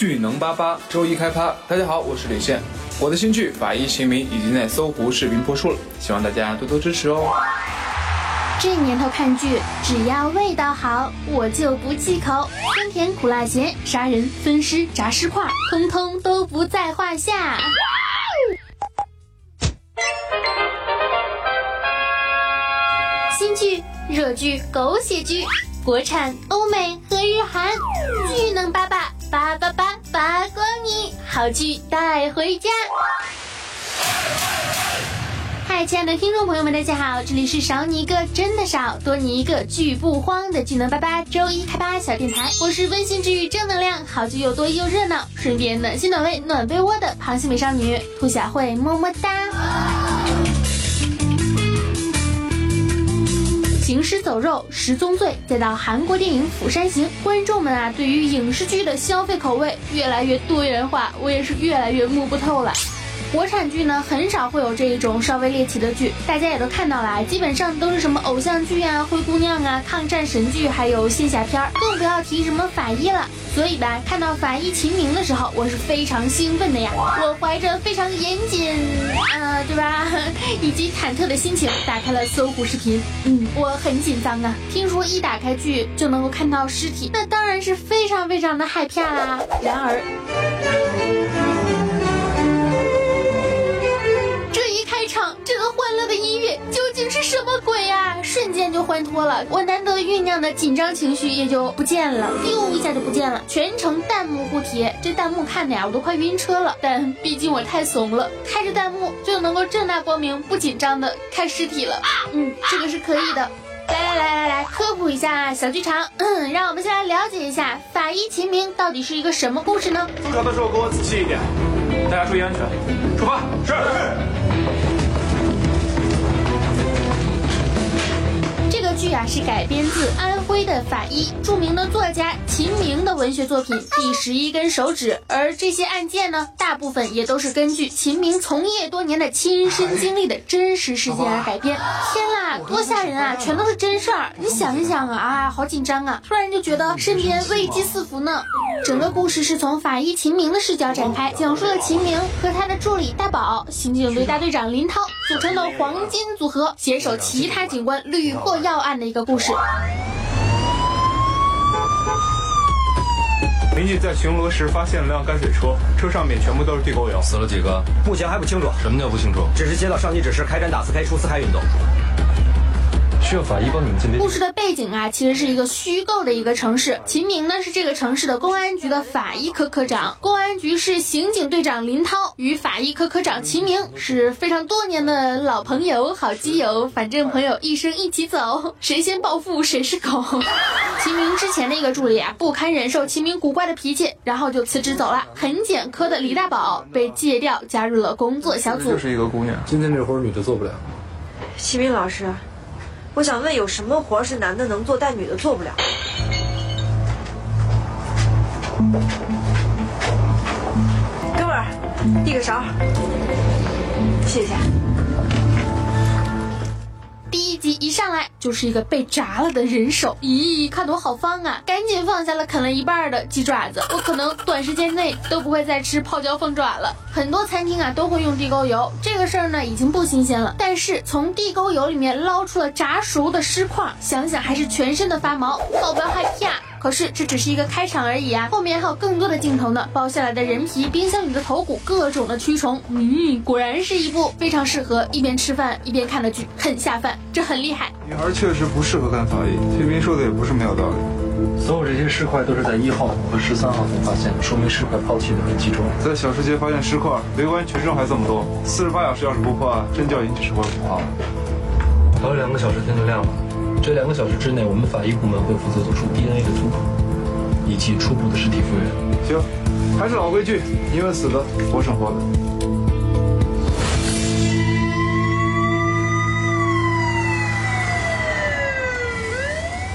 巨能八八周一开趴，大家好，我是李现。我的新剧《法医秦明》已经在搜狐视频播出了，希望大家多多支持哦。这年头看剧，只要味道好，我就不忌口。酸甜苦辣咸，杀人、分尸、炸尸块，通通都不在话下。新剧、热剧、狗血剧，国产、欧美和日韩，巨能八八八八八八光你，好剧带回家。嗨，亲爱的听众朋友们，大家好，这里是少你一个真的少，多你一个剧不慌的技能八八周一开八小电台，我是温馨治愈正能量，好剧又多又热闹，顺便暖心暖胃暖被窝的螃蟹美少女兔小慧，么么哒。行尸走肉、十宗罪，再到韩国电影《釜山行》，观众们啊，对于影视剧的消费口味越来越多元化，我也是越来越摸不透了。国产剧呢，很少会有这一种稍微猎奇的剧，大家也都看到了，基本上都是什么偶像剧啊、灰姑娘啊、抗战神剧，还有仙侠片儿，更不要提什么法医了。所以吧，看到法医秦明的时候，我是非常兴奋的呀！我怀着非常严谨，啊，对吧？以及忐忑的心情，打开了搜狐视频。嗯，我很紧张啊，听说一打开剧就能够看到尸体，那当然是非常非常的害怕啦。然而。什么鬼呀？瞬间就欢脱了，我难得酝酿的紧张情绪也就不见了，丢一下就不见了。全程弹幕护体，这弹幕看的呀，我都快晕车了。但毕竟我太怂了，开着弹幕就能够正大光明、不紧张的看尸体了。嗯，这个是可以的。来来来来来，科普一下小剧场，嗯，让我们先来了解一下《法医秦明》到底是一个什么故事呢？出场的时候给我仔细一点，大家注意安全，出发。是是。剧啊是改编自安徽的法医著名的作家秦明的文学作品《第十一根手指》，而这些案件呢，大部分也都是根据秦明从业多年的亲身经历的真实事件而改编。天啦，多吓人啊！全都是真事儿，你想一想啊，啊，好紧张啊！突然就觉得身边危机四伏呢。整个故事是从法医秦明的视角展开，讲述了秦明和他的助理大宝、刑警队大队长林涛组成的黄金组合，携手其他警官屡破要案。的一个故事。民警在巡逻时发现了辆泔水车，车上面全部都是地沟油，死了几个？目前还不清楚。什么叫不清楚？只是接到上级指示，开展打四开、出四开运动。故事的背景啊，其实是一个虚构的一个城市。秦明呢是这个城市的公安局的法医科科长，公安局是刑警队长林涛与法医科科长秦明是非常多年的老朋友、好基友。反正朋友一生一起走，谁先暴富谁是狗。秦明之前的一个助理啊，不堪忍受秦明古怪的脾气，然后就辞职走了。痕检科的李大宝被借调加入了工作小组。就是一个姑娘，今天这活女的做不了。秦明老师。我想问，有什么活是男的能做，但女的做不了？哥们儿，递个勺，谢谢。第一集一上来就是一个被炸了的人手，咦，看得我好方啊！赶紧放下了啃了一半的鸡爪子，我可能短时间内都不会再吃泡椒凤爪了。很多餐厅啊都会用地沟油，这个事儿呢已经不新鲜了。但是从地沟油里面捞出了炸熟的尸块，想想还是全身的发毛，宝宝害怕？可是这只是一个开场而已啊，后面还有更多的镜头呢。剥下来的人皮，冰箱里的头骨，各种的蛆虫，嗯，果然是一部非常适合一边吃饭一边看的剧，很下饭，这很厉害。女孩确实不适合干法医，天明说的也不是没有道理。所有这些尸块都是在一号和十三号才发现的，说明尸块抛弃的很集中。在小吃街发现尸块，围观群众还这么多，四十八小时要是不破案，真叫引起社会恐慌。还有两个小时天就亮了。这两个小时之内，我们法医部门会负责做出 DNA 的突破，以及初步的尸体复原。行，还是老规矩，因为死的我生活的。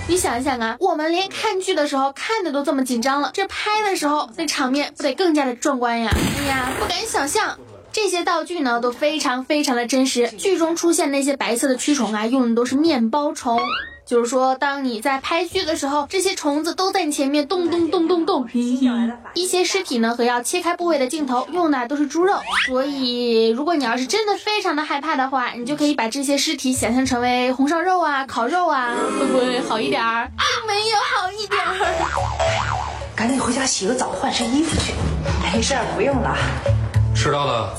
你想一想啊，我们连看剧的时候看的都这么紧张了，这拍的时候那场面不得更加的壮观呀？哎呀，不敢想象。这些道具呢都非常非常的真实，剧中出现那些白色的蛆虫啊，用的都是面包虫。就是说，当你在拍剧的时候，这些虫子都在你前面动动动动动。一些尸体呢和要切开部位的镜头用的都是猪肉，所以如果你要是真的非常的害怕的话，你就可以把这些尸体想象成为红烧肉啊、烤肉啊，会不会好一点儿？没有好一点儿。赶紧回家洗个澡，换身衣服去。没事儿，不用了。迟到了，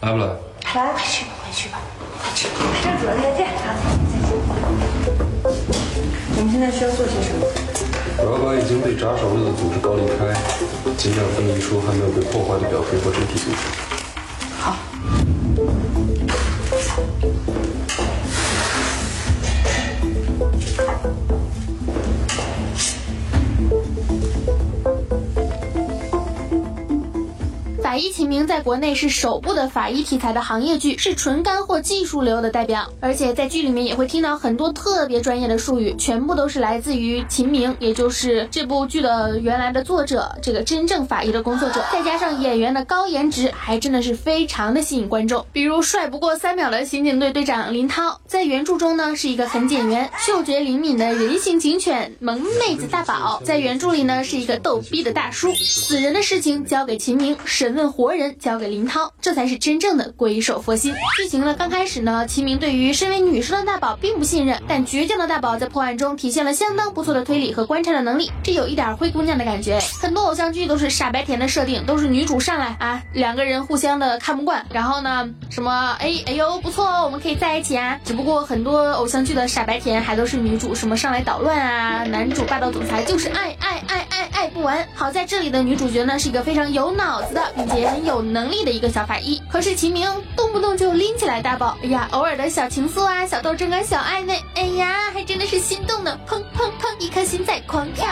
来不来？来，快去吧，快去吧，快去。郑主任再见啊！再见。我们现在需要做些什么？我要把已经被炸熟了的组织剥离开，尽量分离出还没有被破坏的表皮和真皮组织。法医秦明在国内是首部的法医题材的行业剧，是纯干货技术流的代表。而且在剧里面也会听到很多特别专业的术语，全部都是来自于秦明，也就是这部剧的原来的作者，这个真正法医的工作者。再加上演员的高颜值，还真的是非常的吸引观众。比如帅不过三秒的刑警队队长林涛，在原著中呢是一个很简员、嗅觉灵敏的人形警犬萌妹子大宝，在原著里呢是一个逗逼的大叔。死人的事情交给秦明，审问。活人交给林涛，这才是真正的鬼手佛心。剧情呢，刚开始呢，齐明对于身为女生的大宝并不信任，但倔强的大宝在破案中体现了相当不错的推理和观察的能力，这有一点灰姑娘的感觉。很多偶像剧都是傻白甜的设定，都是女主上来啊，两个人互相的看不惯，然后呢，什么哎哎呦不错哦，我们可以在一起啊。只不过很多偶像剧的傻白甜还都是女主什么上来捣乱啊，男主霸道总裁就是爱爱爱不完。好在这里的女主角呢是一个非常有脑子的。并且很有能力的一个小法医，可是秦明动不动就拎起来大宝，哎呀，偶尔的小情愫啊，小斗争啊，小暧昧，哎呀，还真的是心动呢，砰砰砰，一颗心在狂跳。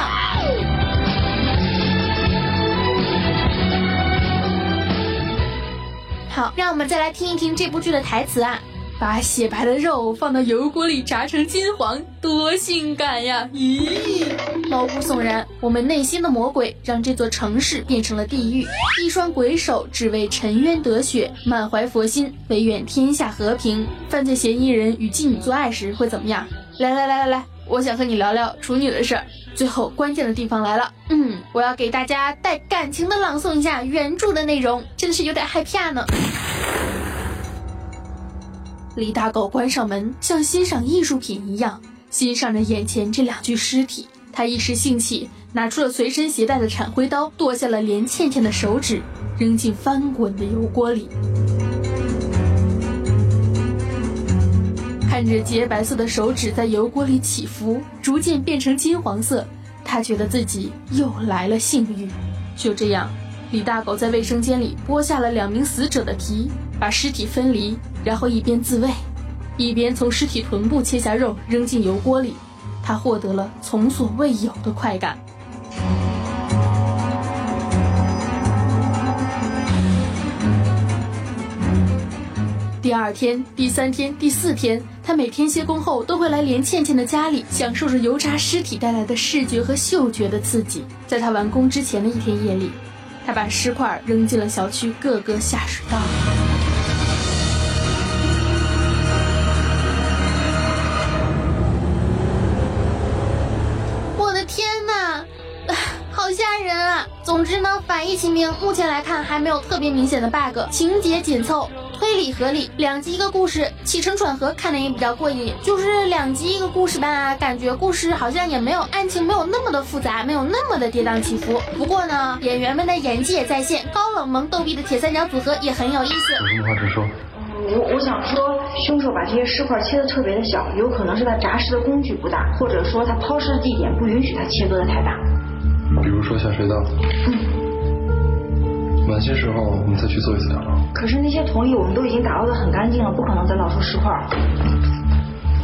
好，让我们再来听一听这部剧的台词啊。把雪白的肉放到油锅里炸成金黄，多性感呀！咦，毛骨悚然。我们内心的魔鬼让这座城市变成了地狱。一双鬼手只为沉冤得雪，满怀佛心，唯愿天下和平。犯罪嫌疑人与妓女做爱时会怎么样？来来来来来，我想和你聊聊处女的事儿。最后关键的地方来了，嗯，我要给大家带感情的朗诵一下原著的内容，真的是有点害怕呢。李大狗关上门，像欣赏艺术品一样欣赏着眼前这两具尸体。他一时兴起，拿出了随身携带的铲灰刀，剁下了连倩倩的手指，扔进翻滚的油锅里。看着洁白色的手指在油锅里起伏，逐渐变成金黄色，他觉得自己又来了性欲。就这样，李大狗在卫生间里剥下了两名死者的皮。把尸体分离，然后一边自慰，一边从尸体臀部切下肉扔进油锅里，他获得了从所未有的快感。第二天、第三天、第四天，他每天歇工后都会来连倩倩的家里，享受着油炸尸体带来的视觉和嗅觉的刺激。在他完工之前的一天夜里，他把尸块扔进了小区各个下水道。呢，反义秦明目前来看还没有特别明显的 bug，情节紧凑，推理合理，两集一个故事，起承转合看的也比较过瘾。就是两集一个故事吧，感觉故事好像也没有案情没有那么的复杂，没有那么的跌宕起伏。不过呢，演员们的演技也在线，高冷萌逗逼的铁三角组合也很有意思。有什么话直说。我我想说，凶手把这些尸块切的特别的小，有可能是他炸尸的工具不大，或者说他抛尸的地点不允许他切割的太大。比如说下水道。嗯。晚些时候我们再去做一次打捞。可是那些铜艺我们都已经打捞的很干净了，不可能再捞出尸块。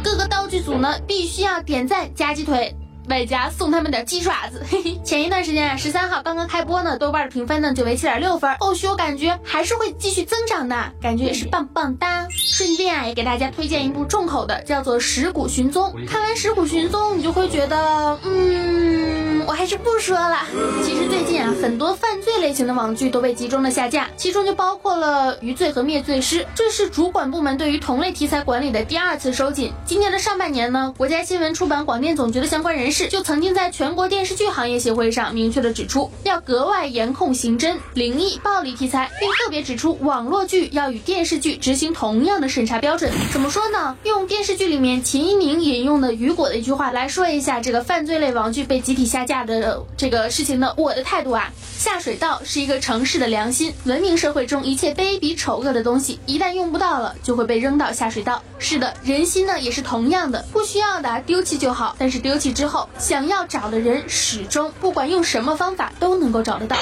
各个道具组呢，必须要点赞加鸡腿。外加送他们点鸡爪子。嘿嘿，前一段时间啊，十三号刚刚开播呢，豆瓣的评分呢就为七点六分，后续我感觉还是会继续增长的，感觉也是棒棒哒。顺便啊，也给大家推荐一部重口的，叫做《尸骨寻踪》。看完《尸骨寻踪》，你就会觉得，嗯，我还是不说了。其实最近啊，很多犯罪类。型的网剧都被集中的下架，其中就包括了《余罪》和《灭罪师》。这是主管部门对于同类题材管理的第二次收紧。今年的上半年呢，国家新闻出版广电总局的相关人士就曾经在全国电视剧行业协会上明确的指出，要格外严控刑侦、灵异、暴力题材，并特别指出网络剧要与电视剧执行同样的审查标准。怎么说呢？用电视剧里面秦一鸣引用的雨果的一句话来说一下这个犯罪类网剧被集体下架下的这个事情呢，我的态度啊，下水道是一个城市的良心，文明社会中一切卑鄙丑恶的东西，一旦用不到了，就会被扔到下水道。是的，人心呢也是同样的，不需要的丢弃就好，但是丢弃之后，想要找的人始终不管用什么方法都能够找得到。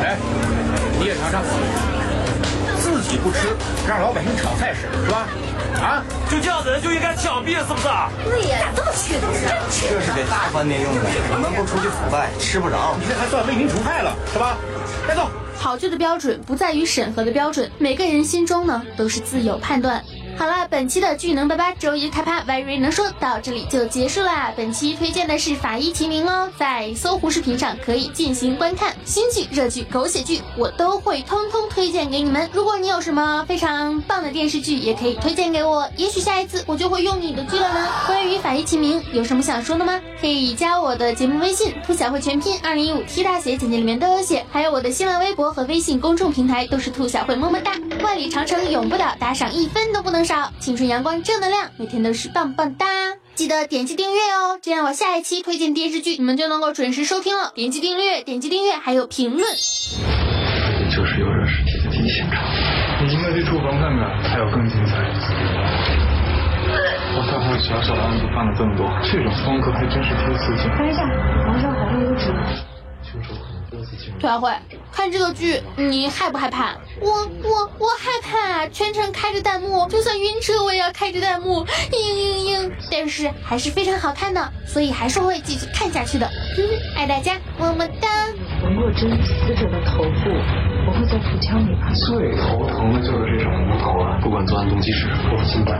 哎，你也尝尝，自己不吃，让老百姓炒菜吃，是吧？啊，就这样的人就应该枪毙，是不是？对呀，咋这么缺德呢？这是给大饭店用的，我们不出去腐败，吃不着。你这还算为民除害了，是吧？带走。好剧的标准不在于审核的标准，每个人心中呢都是自有判断。好了，本期的巨能八八周一开趴，very 能说到这里就结束啦。本期推荐的是《法医秦明》哦，在搜狐视频上可以进行观看。新剧、热剧、狗血剧，我都会通通推荐给你们。如果你有什么非常棒的电视剧，也可以推荐给我，也许下一次我就会用你的剧了呢。关于《法医秦明》，有什么想说的吗？可以加我的节目微信“兔小慧全拼二零一五 T 大写”，简介里面都有写。还有我的新浪微博和微信公众平台都是兔小慧，么么哒。万里长城永不倒，打赏一分都不能少。青春阳光正能量，每天都是棒棒哒！记得点击订阅哦，这样我下一期推荐电视剧，你们就能够准时收听了。点击订阅，点击订阅，还有评论。这就是有人尸体的第一现场。你应该去厨房看看，还有更精彩。我看看小小的案子犯了这么多，这种风格还真是挺刺激。等一下，皇上好像有纸。凶手可能多次进入。兔小慧，看这个剧你害不害怕？我我我害怕，全程开着弹幕，就算晕车我也要开着弹幕，嘤嘤嘤。但是还是非常好看的，所以还是会继续看下去的。嗯，爱大家，么么哒。我若真死者的头部，不会在腹腔里把最头疼的就是这种无头啊！不管作案动机是否心态，